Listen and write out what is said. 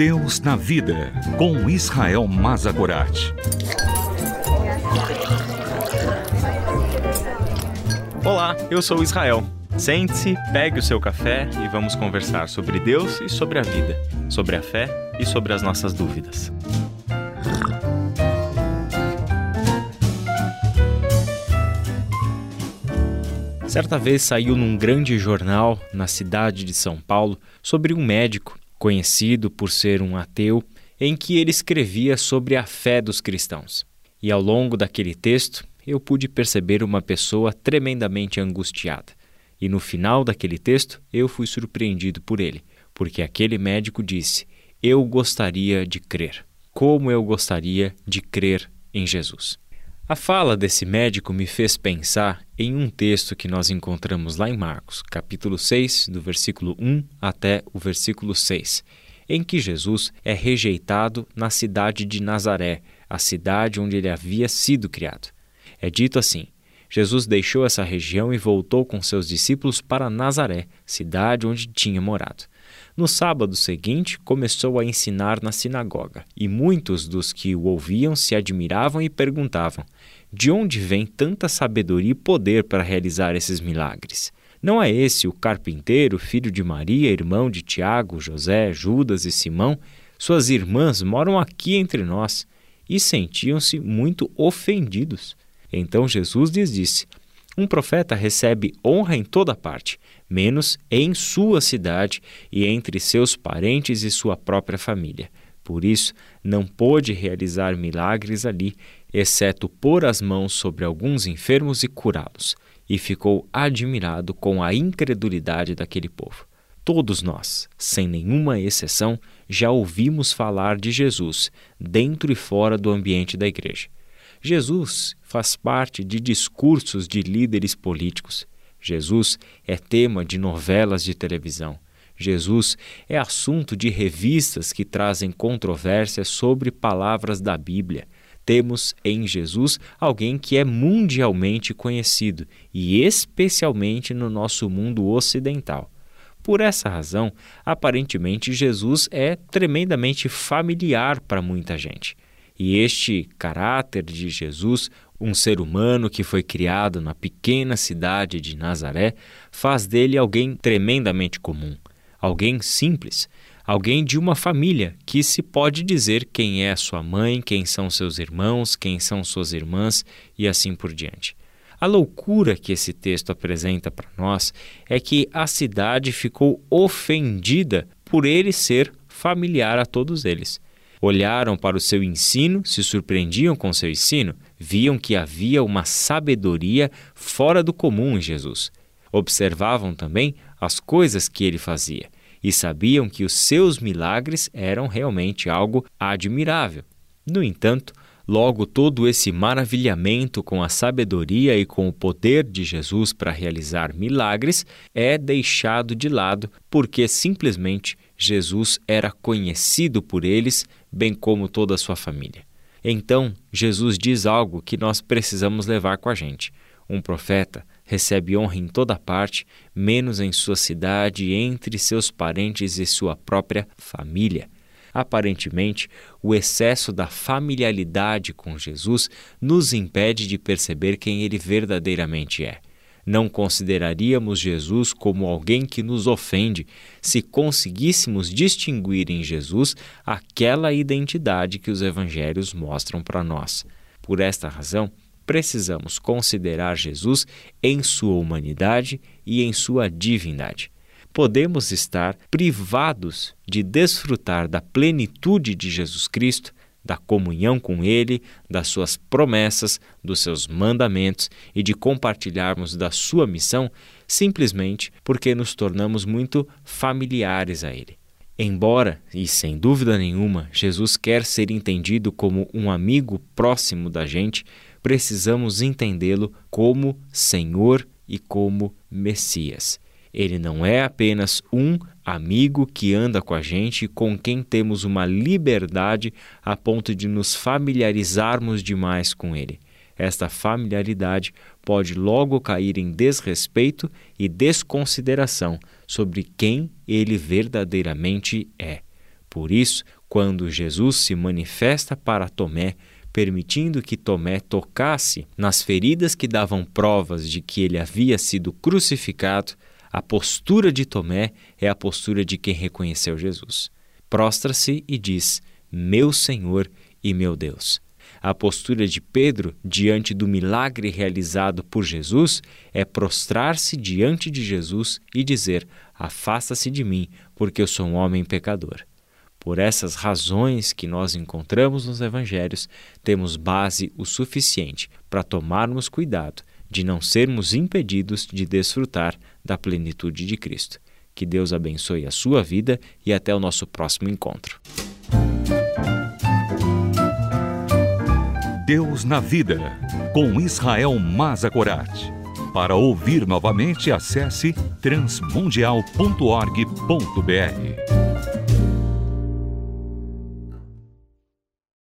Deus na Vida, com Israel Mazagorat. Olá, eu sou Israel. Sente-se, pegue o seu café e vamos conversar sobre Deus e sobre a vida, sobre a fé e sobre as nossas dúvidas. Certa vez saiu num grande jornal na cidade de São Paulo sobre um médico conhecido por ser um ateu, em que ele escrevia sobre a fé dos cristãos. E ao longo daquele texto, eu pude perceber uma pessoa tremendamente angustiada. E no final daquele texto, eu fui surpreendido por ele, porque aquele médico disse: Eu gostaria de crer. Como eu gostaria de crer em Jesus. A fala desse médico me fez pensar em um texto que nós encontramos lá em Marcos, capítulo 6, do versículo 1 até o versículo 6, em que Jesus é rejeitado na cidade de Nazaré, a cidade onde ele havia sido criado. É dito assim: Jesus deixou essa região e voltou com seus discípulos para Nazaré, cidade onde tinha morado. No sábado seguinte, começou a ensinar na sinagoga, e muitos dos que o ouviam se admiravam e perguntavam: De onde vem tanta sabedoria e poder para realizar esses milagres? Não é esse o carpinteiro, filho de Maria, irmão de Tiago, José, Judas e Simão? Suas irmãs moram aqui entre nós. E sentiam-se muito ofendidos. Então Jesus lhes disse: Um profeta recebe honra em toda parte, menos em sua cidade e entre seus parentes e sua própria família. Por isso, não pôde realizar milagres ali, exceto pôr as mãos sobre alguns enfermos e curá-los, e ficou admirado com a incredulidade daquele povo. Todos nós, sem nenhuma exceção, já ouvimos falar de Jesus dentro e fora do ambiente da igreja. Jesus faz parte de discursos de líderes políticos. Jesus é tema de novelas de televisão. Jesus é assunto de revistas que trazem controvérsias sobre palavras da Bíblia. Temos em Jesus alguém que é mundialmente conhecido e especialmente no nosso mundo ocidental. Por essa razão, aparentemente Jesus é tremendamente familiar para muita gente. E este caráter de Jesus, um ser humano que foi criado na pequena cidade de Nazaré, faz dele alguém tremendamente comum, alguém simples, alguém de uma família que se pode dizer quem é sua mãe, quem são seus irmãos, quem são suas irmãs e assim por diante. A loucura que esse texto apresenta para nós é que a cidade ficou ofendida por ele ser familiar a todos eles. Olharam para o seu ensino, se surpreendiam com seu ensino, viam que havia uma sabedoria fora do comum em Jesus. Observavam também as coisas que ele fazia e sabiam que os seus milagres eram realmente algo admirável. No entanto, logo todo esse maravilhamento com a sabedoria e com o poder de Jesus para realizar milagres é deixado de lado porque simplesmente Jesus era conhecido por eles, bem como toda a sua família. Então, Jesus diz algo que nós precisamos levar com a gente. Um profeta recebe honra em toda parte, menos em sua cidade, entre seus parentes e sua própria família. Aparentemente, o excesso da familiaridade com Jesus nos impede de perceber quem ele verdadeiramente é. Não consideraríamos Jesus como alguém que nos ofende se conseguíssemos distinguir em Jesus aquela identidade que os evangelhos mostram para nós. Por esta razão, precisamos considerar Jesus em sua humanidade e em sua divindade. Podemos estar privados de desfrutar da plenitude de Jesus Cristo da comunhão com Ele, das suas promessas, dos seus mandamentos e de compartilharmos da sua missão, simplesmente porque nos tornamos muito familiares a Ele. Embora, e sem dúvida nenhuma, Jesus quer ser entendido como um amigo próximo da gente, precisamos entendê-lo como Senhor e como Messias. Ele não é apenas um amigo que anda com a gente com quem temos uma liberdade a ponto de nos familiarizarmos demais com ele. Esta familiaridade pode logo cair em desrespeito e desconsideração sobre quem ele verdadeiramente é. Por isso, quando Jesus se manifesta para Tomé, permitindo que Tomé tocasse nas feridas que davam provas de que ele havia sido crucificado, a postura de Tomé é a postura de quem reconheceu Jesus. Prostra-se e diz: Meu Senhor e meu Deus. A postura de Pedro diante do milagre realizado por Jesus é prostrar-se diante de Jesus e dizer: Afasta-se de mim, porque eu sou um homem pecador. Por essas razões que nós encontramos nos evangelhos, temos base o suficiente para tomarmos cuidado de não sermos impedidos de desfrutar da plenitude de Cristo. Que Deus abençoe a sua vida e até o nosso próximo encontro. Deus na Vida, com Israel Mazakorat. Para ouvir novamente, acesse transmundial.org.br.